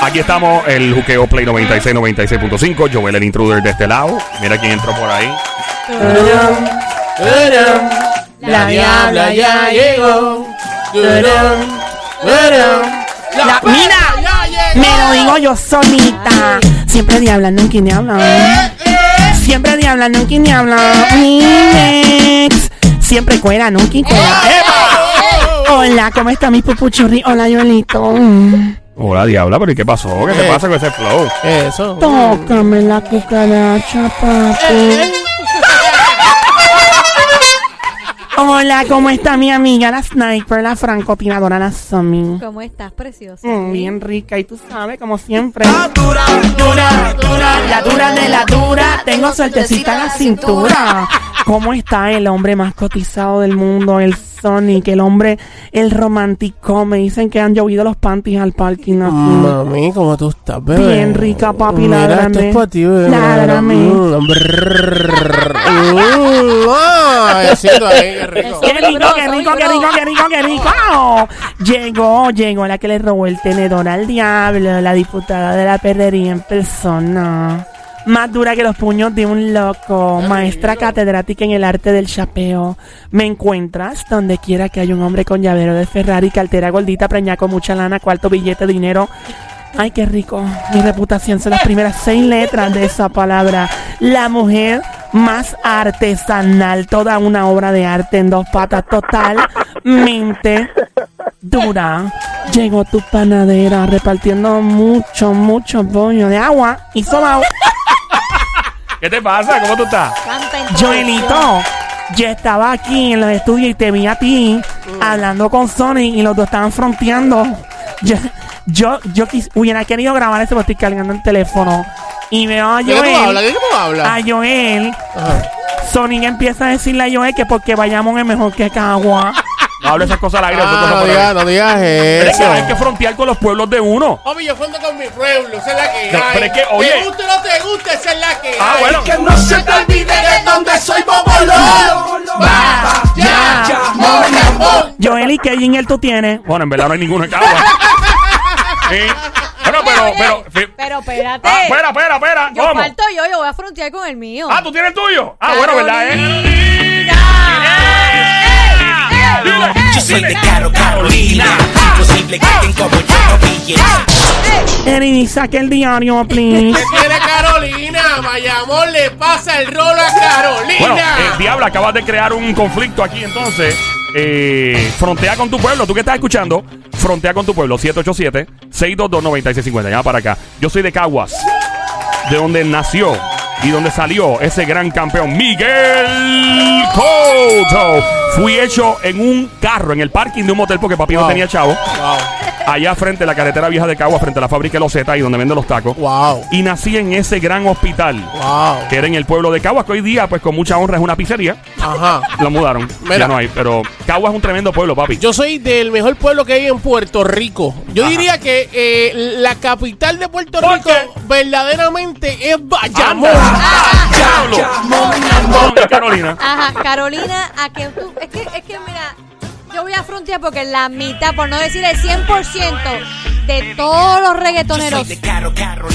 Aquí estamos, el Juqueo Play 96, 96.5. Joel, el intruder de este lado. Mira quién entró por ahí. La diabla ya llegó. La- mira, me lo digo yo solita. Siempre diabla, nunca ni habla. Siempre diabla, nunca ni habla. Mi ex. Siempre cuera, nunca cuera. Hola, ¿cómo está mi pupuchurri? Hola, Joelito. Hola, diabla, pero ¿y qué pasó? ¿Qué te Eh. pasa con ese flow? Eso. Tócame la cucaracha, papi. Hola, ¿cómo está mi amiga la sniper, la francotiradora, la Somi? ¿Cómo estás, preciosa? Mm, bien rica, y tú sabes, como siempre. Dura, dura, dura, la dura de la dura. Tengo suertecita en la cintura. ¿Cómo está el hombre más cotizado del mundo? El Sonic, el hombre, el romántico. Me dicen que han llovido los panties al parking aquí. Mami, ¿cómo tú estás, bebé? Bien rica, papi, Mira, esto ládrame. es para ti, bebé. Ládrame. Brrr. Ay, haciendo ahí, qué rico. ¡Qué rico, qué rico, qué rico, qué rico, qué rico! Llegó, llegó la que le robó el tenedor al diablo, la diputada de la perrería en persona. Más dura que los puños de un loco, maestra catedrática en el arte del chapeo. Me encuentras donde quiera que haya un hombre con llavero de Ferrari, cartera gordita, preñada con mucha lana, cuarto billete, dinero. Ay, qué rico. Mi reputación son las primeras seis letras de esa palabra. La mujer más artesanal, toda una obra de arte en dos patas, totalmente dura. Llegó tu panadera repartiendo mucho, mucho bollo de agua y sobao. ¿Qué te pasa? ¿Cómo tú estás? Joelito, yo estaba aquí en los estudios y te vi a ti hablando con Sony y los dos estaban fronteando. Yo, yo, yo quis- hubiera querido grabar eso, pero estoy cargando el teléfono. Y veo a ¿De qué tú hablas? Joel, ¿De qué tú hablas? a Joel, Ajá. Sonic empieza a decirle a Joel que porque vayamos es mejor que Cagua. No hables esas cosas al aire. eso Ah, no digas, no digas Pero es que eso. hay que frontear con los pueblos de uno. Hombre, yo cuento con mi pueblo, esa es la que No, hay. pero es que, oye. Te guste o no te guste, esa es la que Ah, hay. bueno. Que no se te olvide de dónde soy Bobolón. Va, ya, ya, mon, mon. Joel, ¿y qué jingle tú tienes? Bueno, en verdad no hay ninguno en Cagua. Sí. Bueno, pero, Oye, pero. sí. Pero espérate. Ah, espera, espera, espera. yo ¿Cómo? falto yo, yo voy a frontear con el mío. Ah, ¿tú tienes el tuyo? Ah, bueno, ¿verdad? Eh? Yo soy de Caro Carolina. Imposible que alguien como yo no pille. Eri, saque el diario, please. ¿Qué tiene Carolina? Bayamón le pasa el rolo a Carolina. Bueno, eh, Diabla, acabas de crear un conflicto aquí entonces. Eh, frontea con tu pueblo. Tú que estás escuchando, frontea con tu pueblo. 787-622-9650. Llama para acá. Yo soy de Caguas, de donde nació y donde salió ese gran campeón, Miguel Couto. Fui hecho en un carro, en el parking de un motel, porque papi no Wow. tenía chavo. Allá frente a la carretera vieja de Caguas, frente a la fábrica de los Z, y donde venden los tacos. wow, Y nací en ese gran hospital wow. que era en el pueblo de Caguas, que hoy día, pues con mucha honra, es una pizzería. Ajá. Lo mudaron. Mira. Ya no hay. Pero Caguas es un tremendo pueblo, papi. Yo soy del mejor pueblo que hay en Puerto Rico. Yo diría que eh, la capital de Puerto ¿Por Rico qué? verdaderamente es Bayamón. ¡Anda! ¡Diablo! ¿Dónde, Carolina? Ajá, Carolina, a que tú. Es que, es que mira, yo voy a frontear porque la mitad, por no decir el 100% de todos los reggaetoneros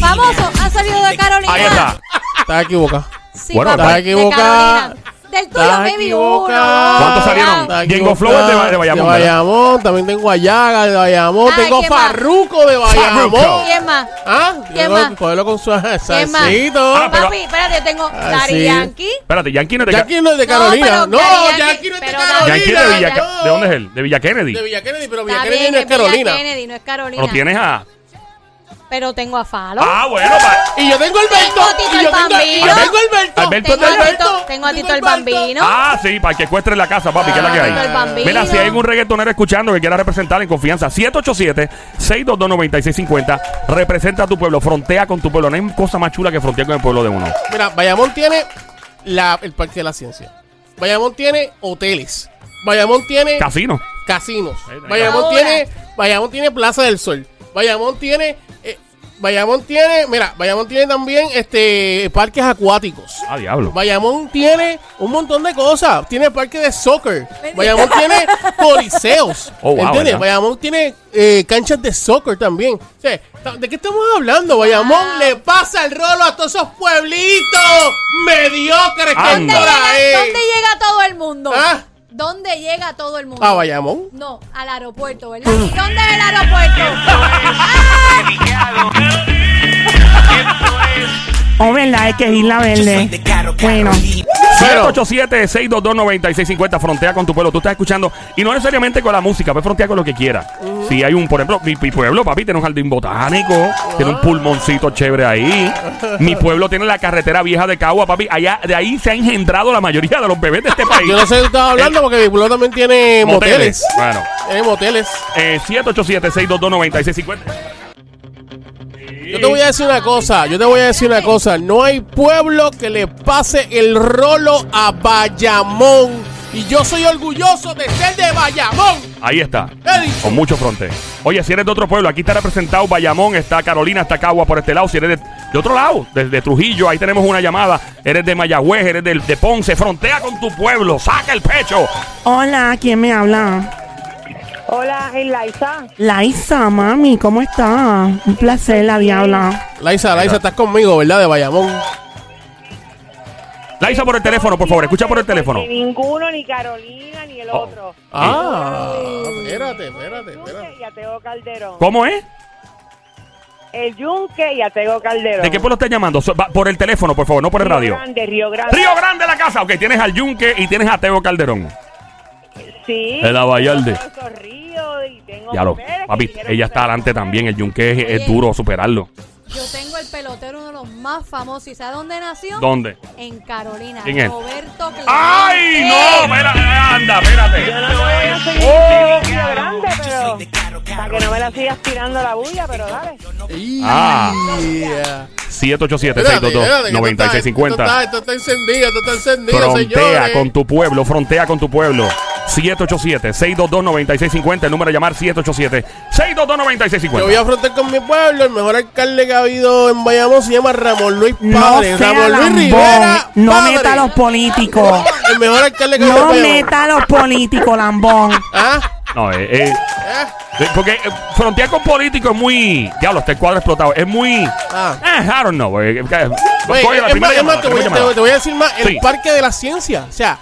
famosos han salido de Carolina. Ahí está. Estás equivocado. Sí, Bueno, papi, estás de equivocada. Del tuyo, equivocada. uno. ¿Cuántos salieron? Flow es de- de Bayamón, De ¿verdad? Bayamón, también tengo a Yaga de Bayamón, Ay, tengo ¿quién más? Farruco de Bayamón. ¿Quién más? ¿Ah? ¿Quién más? Cógelo con su ¿Quién más? salsito. Ah, pero- Papi, espérate, yo tengo Ah, Daddy. Yankee. Espérate, Yankee no es de Yankee no es de No, Carolina. pero No, Daddy Yankee Yankee, no es de pero Carolina. Yankee es de Villa no. ¿De dónde es él? De Villa Kennedy. De Villa Kennedy, pero Villa Está Kennedy bien, no es es Villa Carolina. Kennedy, no es Carolina. No tienes a. Pero tengo a Falo. Ah, bueno, pa- Y yo tengo el Alberto. Tengo a Tito Y el yo tengo, y yo Bambino. tengo Alberto. Alberto tengo, es a de Tito, tengo a Tito el Bambino. Ah, sí, para que ecuestre la casa, papi, que es la que hay. Tito el Bambino. Mira, si hay algún reggaetonero escuchando que quiera representar en confianza, 787-622-9650. Representa a tu pueblo, frontea con tu pueblo. No hay cosa más chula que frontear con el pueblo de uno. Mira, Bayamón tiene la, el Parque de la Ciencia. Bayamón tiene hoteles. Bayamón tiene Casino. casinos. Bayamón Ahora. tiene, Bayamón tiene Plaza del Sol. Bayamón tiene Bayamón tiene, mira, Bayamón tiene también este parques acuáticos. Ah, diablo. Bayamón tiene un montón de cosas. Tiene parque de soccer. Bayamón tiene coliseos. Oh, wow, ¿Entiendes? ¿verdad? Bayamón tiene eh, canchas de soccer también. O sea, ¿De qué estamos hablando? Bayamón le pasa el rolo a todos esos pueblitos mediocres que hay Anda. por ahí. ¿Dónde llega todo el mundo? ¿Ah? ¿Dónde llega todo el mundo? ¿A Bayamón? No, al aeropuerto, ¿verdad? ¿Y dónde es el aeropuerto? Oh, verdad, es que es Isla Verde. de Caro Bueno. Carolina. Pero- 787-622-9650, frontea con tu pueblo. Tú estás escuchando, y no necesariamente con la música, puedes frontear con lo que quieras. Si hay un, por ejemplo, mi, mi pueblo, papi, tiene un jardín botánico, tiene un pulmoncito chévere ahí. Mi pueblo tiene la carretera vieja de Cagua, papi. Allá, de ahí se ha engendrado la mayoría de los bebés de este país. Yo no sé de qué estaba hablando porque mi pueblo también tiene moteles. Bueno, Tiene moteles. eh, 787-622-9650. Yo te voy a decir una cosa, yo te voy a decir una cosa. No hay pueblo que le pase el rolo a Bayamón. Y yo soy orgulloso de ser de Bayamón. Ahí está. Con mucho fronte. Oye, si eres de otro pueblo, aquí está representado Bayamón, está Carolina, está Cagua por este lado. Si eres de, de otro lado, desde Trujillo, ahí tenemos una llamada. Eres de Mayagüez, eres de, de Ponce, frontea con tu pueblo, saca el pecho. Hola, ¿quién me habla? Hola, es Laisa. Laisa, mami, ¿cómo está? Un placer, la diabla. Laisa, Laisa, estás conmigo, ¿verdad? De Bayamón. Laisa por el teléfono, por favor, escucha por el teléfono. Ni ninguno, ni Carolina, ni el Oh. otro. Ah, espérate, espérate, Yunque espérate. y Ateo Calderón. ¿Cómo es? El Yunque y Ateo Calderón. ¿De qué pueblo estás llamando? So- va- Por el teléfono, por favor, no por el Río radio. Grande, Río Grande. Río Grande la casa. Ok, tienes al Yunque y tienes a Teo Calderón. Sí. El Abayalde. Ya lo, papi, ella está adelante también. El Yunque es, es Oye. duro superarlo. Yo tengo el pelotero, uno de los más famosos. ¿Y sabes dónde nació? ¿Dónde? En Carolina. ¿Quién es? Roberto Clemente. ¡Ay, no! Espera, anda, espérate. Yo no voy a seguir Oh. en Río Grande, pero para que no me la sigas tirando la bulla, pero dale. Ah. Yeah. 787 Espérate, espérate, que 622 esto está- 9650 Esto está, esto está encendido, esto está encendido, Frontea señores. con tu pueblo, frontea con tu pueblo. 787-622-9650. El número a llamar 787-622-9650. Yo voy a afrontar con mi pueblo. El mejor alcalde que ha habido en Bayamón se llama Ramón Luis No Padre. sea Ramón Luis lambón. Rivera. No Padre. meta a los políticos. El mejor alcalde que ha habido No en meta a los políticos, lambón. ¿Ah? No, eh, eh, ¿Eh? porque eh, frontear con políticos es muy. Diablo, este cuadro explotado. Es muy. Ah. Eh, I don't know. Oye, coge la es primera más, es más, llamada, te, voy, primera te- llamada. te voy a decir más, el Sí. parque de la ciencia. O sea,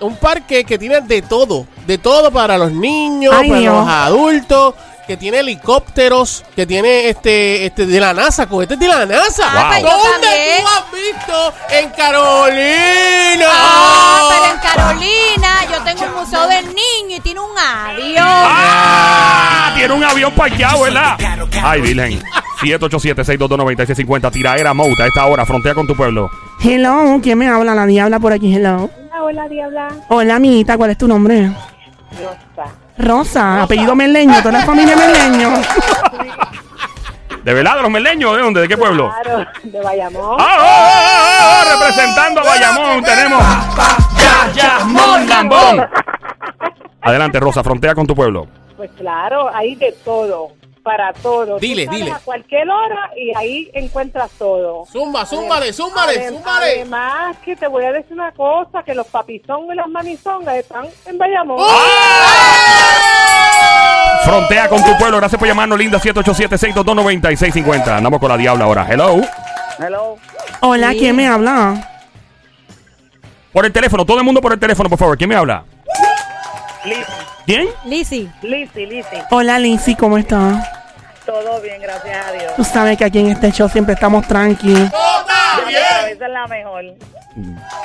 un parque que tiene de todo. De todo para los niños, Ay, para Dios. los adultos. Que tiene helicópteros, que tiene este, este de la NASA, cohetes de la NASA. Ah, pues ¿Dónde tú has visto? En Carolina. Ah, pero en Carolina yo tengo un museo del niño y tiene un avión. ¡Ah! Tiene un avión parqueado, ¿verdad? Ay, Virgen. 787-622-9650. Tiraera Mouta a esta hora. Frontea con tu pueblo. Hello, ¿quién me habla? La diabla por aquí, hello. Hola, hola, Diabla. Hola, amiguita, ¿cuál es tu nombre? Rosa. Rosa, apellido Merleño, toda la familia Merleño. ¿De verdad? ¿De los meleños? ¿De dónde? ¿De qué pueblo? Claro, de Bayamón. ¡Ah, ah, ah, ah! Representando a Bayamón tenemos Bayamón Lambón. Adelante, Rosa, frontea con tu pueblo. Pues claro, hay de todo, para todo. Dile, dile. A cualquier hora y ahí encuentras todo. Zumba, zúmbale, zúmbale, zúmbale. Además, que te voy a decir una cosa, que los papizongos y las mamizongas están en Bayamón. ¡Oh! Frontea con tu pueblo. Gracias por llamarnos, linda. 787-622-9650. Andamos con la diabla ahora. Hello. Hello. Hola, Sí. ¿quién me habla? Por el teléfono. Todo el mundo por el teléfono, por favor. ¿Quién me habla? ¿Quién? Lizzy. Lizzy, Lizzy. Hola, Lizzy, ¿cómo estás? Todo bien, gracias a Dios. Tú sabes que aquí en este show siempre estamos tranqui. Esa es la mejor.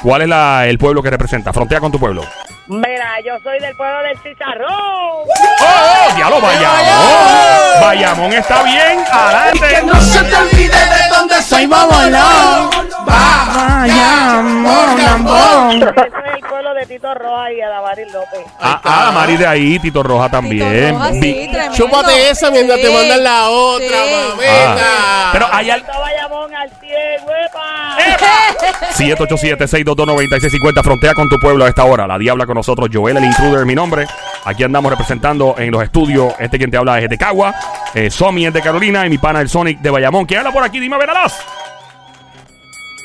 ¿Cuál es la- el pueblo que representa? Frontea con tu pueblo. Mira, yo soy del pueblo del Chicharrón. ¡Oh, oh! ¡Diablo, Bayamón! Bayamón está bien. Adelante. No se te olvide de dónde soy Bobolón. Bayamón, lambón. Ese es el pueblo de Tito Roja y Adamaris López. Ah, ah, Mari de ahí, Tito Roja también. Roja, sí, Vi- tremendo. Chúpate esa mientras te mandan la otra, sí. mamita. Ah. Pero hay al- Bayamón al 100, huepa. ¡Epa! 787-622-9650. Frontea con tu pueblo a esta hora. La diabla con nosotros. Joel, el intruder, mi nombre. Aquí andamos representando en los estudios. Este quien te habla es de Cagua. Eh, Somi es de Carolina. Y mi pana, el Sonic de Bayamón. ¿Quién habla por aquí? Dime, Veralas.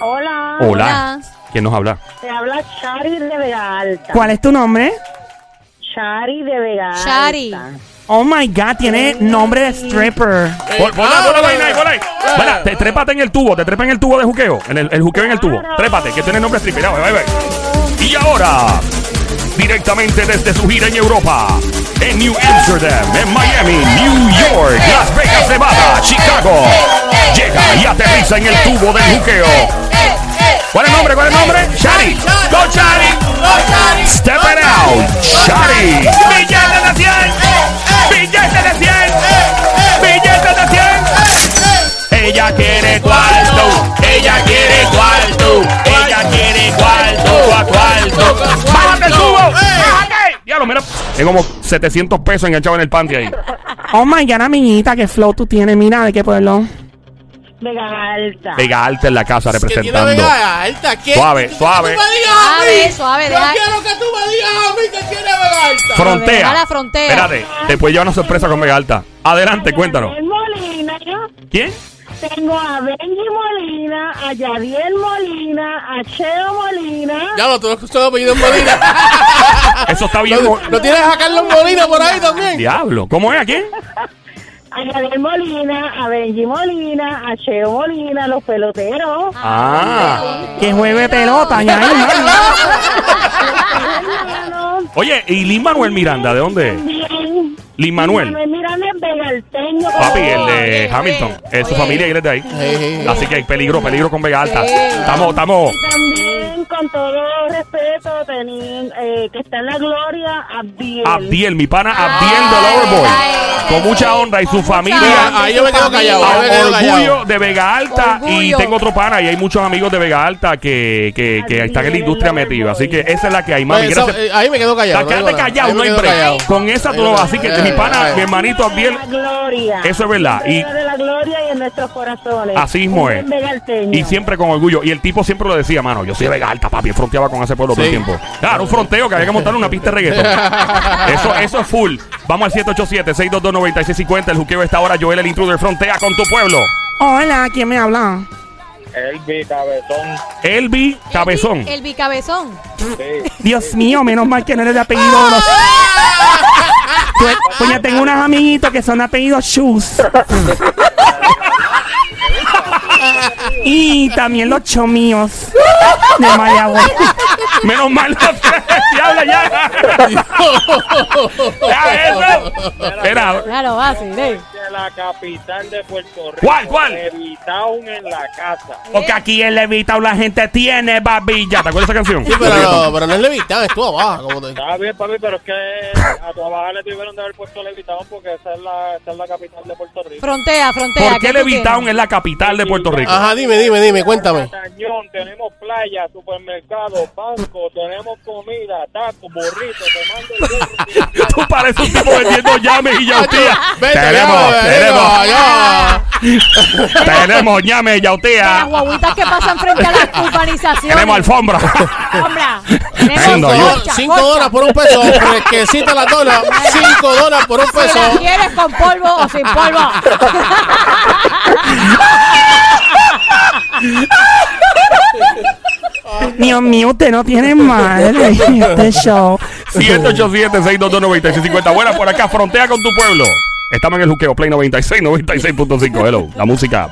Hola. Hola. ¿Quién nos habla? Te habla Shari de Vega Alta. ¿Cuál es tu nombre? Shari de Vega Shari. Alta. Oh my god, tiene nombre de stripper. Pon, la, vaina ahí, te, trépate en el tubo, te trepa en el tubo de juqueo. En el, el juqueo en el tubo. Trépate, que tiene nombre stripper. Ahí va. Y ahora, directamente desde su gira en Europa, en New Amsterdam, en Miami, New York, Las Vegas, Nevada, Chicago, llega y aterriza en el tubo del juqueo. ¿Cuál es el nombre? ¿Cuál es el nombre? Shari. Go Shari. Step it out. Shari. Billetes de 100. Billetes de 100. Billetes de 100. Ella quiere cuarto. Ella quiere cuarto. Ella quiere cuarto a cuarto. ¡Bájate el tubo! ¡Bájate! Diablo, mira. Tengo como 700 pesos enganchados en el panty ahí. Oh my god, amiguita, qué flow tú tienes. Mira, ¿de qué pueblo? Vega Alta. Vega Alta en la casa Que tiene representando. Vega Alta. ¿Qué? Suave, ¿Qué suave. tú me digas a Suave, mí? suave, Yo deja- quiero que tú me digas a mí que tiene Vega Alta. Frontea. A la frontera. Espérate, te puede llevar una sorpresa con Vega Alta. Adelante, cuéntanos. Yadiel Molina. ¿Quién? Tengo a Benji Molina, a Yadiel Molina, a Cheo Molina. Ya lo, tú no escuchas apellido Molina. Eso está bien. ¿No, ¿No tienes a Carlos Molina por ahí también? Diablo. ¿Cómo es? ¿A quién? A Molina, a Benji Molina, a Cheo Molina, los peloteros. Ah. Que juegue pelota, mami. Hermano, Oye, ¿y Lin Manuel Miranda? ¿De dónde? es? bien. Lin Manuel. Manuel Miranda es vegalteño. Papi, el de Oye, Hamilton. Es su familia y él es de ahí. Sí, sí, sí. Así que hay peligro, peligro con Vega Alta. Estamos, estamos. También, con todo respeto, tenían, eh, que está en la gloria, Abdiel. Abdiel, mi pana Abdiel de Ay, Loverboy. ay, Con mucha honra y su familia. Ahí yo me quedo callado. A ahí me quedo orgullo callado. de Vega Alta y tengo otro pana y hay muchos amigos de Vega Alta que, que, que están en la industria metidos. Así que esa es la que hay, mami. Pues, eso, Gracias. eh, ahí me quedo callado. No quédate nada. callado, Ahí no hay callado. Con esa tú no quedo Así que mi pana, Ahí. mi hermanito Abdiel, gloria. Eso es verdad. Y- de la gloria y en nuestros corazones. Así mismo es. Y siempre con orgullo. Y el tipo siempre lo decía, mano, yo soy Vega Alta, papi. Fronteaba con ese pueblo todo el Sí. tiempo. Claro, un fronteo que había que montar una pista de reggaeton. eso, eso es full. Vamos al 787-622-9650. El juqueo está ahora. Joel, el intruder, frontea con tu pueblo. Hola, ¿quién me habla? Elvi Cabezón. Elvi Cabezón. El, el bicabezón. Dios mío, menos mal que no eres de apellido. Los... Pues, pues ya tengo unos amiguitos que son de apellido Shoes. y también los chomíos de Mayagüez. Menos mal no te habla ya. ya eso. Espera, Claro, va, sí, De sí. La capital de Puerto Rico. ¿Cuál, cuál? Levitown en la casa. porque aquí en Levitown la gente tiene babilla. ¿Te acuerdas de esa canción? Sí, pero no, pero no es estuvo abajo. Como te... Está bien, papi, pero es que a tu abajo le tuvieron de haber puesto Levitown porque esa es la, esa es la capital de Puerto Rico. Frontea, frontea. ¿Por qué Levitown es la capital de Puerto Rico? Ajá, dime, dime, dime, cuéntame. Tenemos playa, supermercado, banco, tenemos comida, tacos, burritos, te mando el. Tú pareces un tipo vendiendo llames y yautía. Tenemos, tenemos, tenemos llames y Las yautía. guaguitas que pasan frente a las urbanizaciones. Tenemos alfombra. Tenemos Cinco dólares por un peso. Fresquecita la dona. Cinco dólares por un Si la peso. quieres con polvo o sin polvo. Dios mío, usted no tiene madre. Este show. 787-622-9650. Buena por acá, frontea con tu pueblo. Estamos en el juqueo Play 96, 96.5. Hello, la música.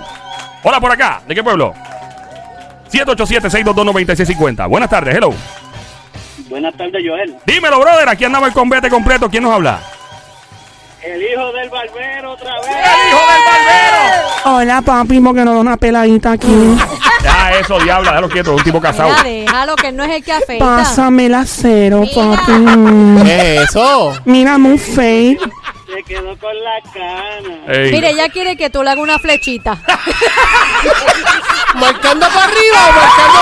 Hola por acá, ¿de qué pueblo? 787-622-9650. Buenas tardes, hello. Buenas tardes, Joel. Dímelo, brother. Aquí andamos el combate completo. ¿Quién nos habla? El hijo del barbero otra vez. ¡El hijo del barbero! Hola, papi, porque no da una peladita aquí. Ya, eso, diabla, déjalo quieto, es un tipo casado. Mira, déjalo que no es el que afeita. Pásame la cero, Mira. papi. Mm. ¿Qué es eso? Mira, muy fake. Se quedó con la cana. Ey. Mire, ella quiere que tú le hagas una flechita. ¿Marcando para arriba o marcando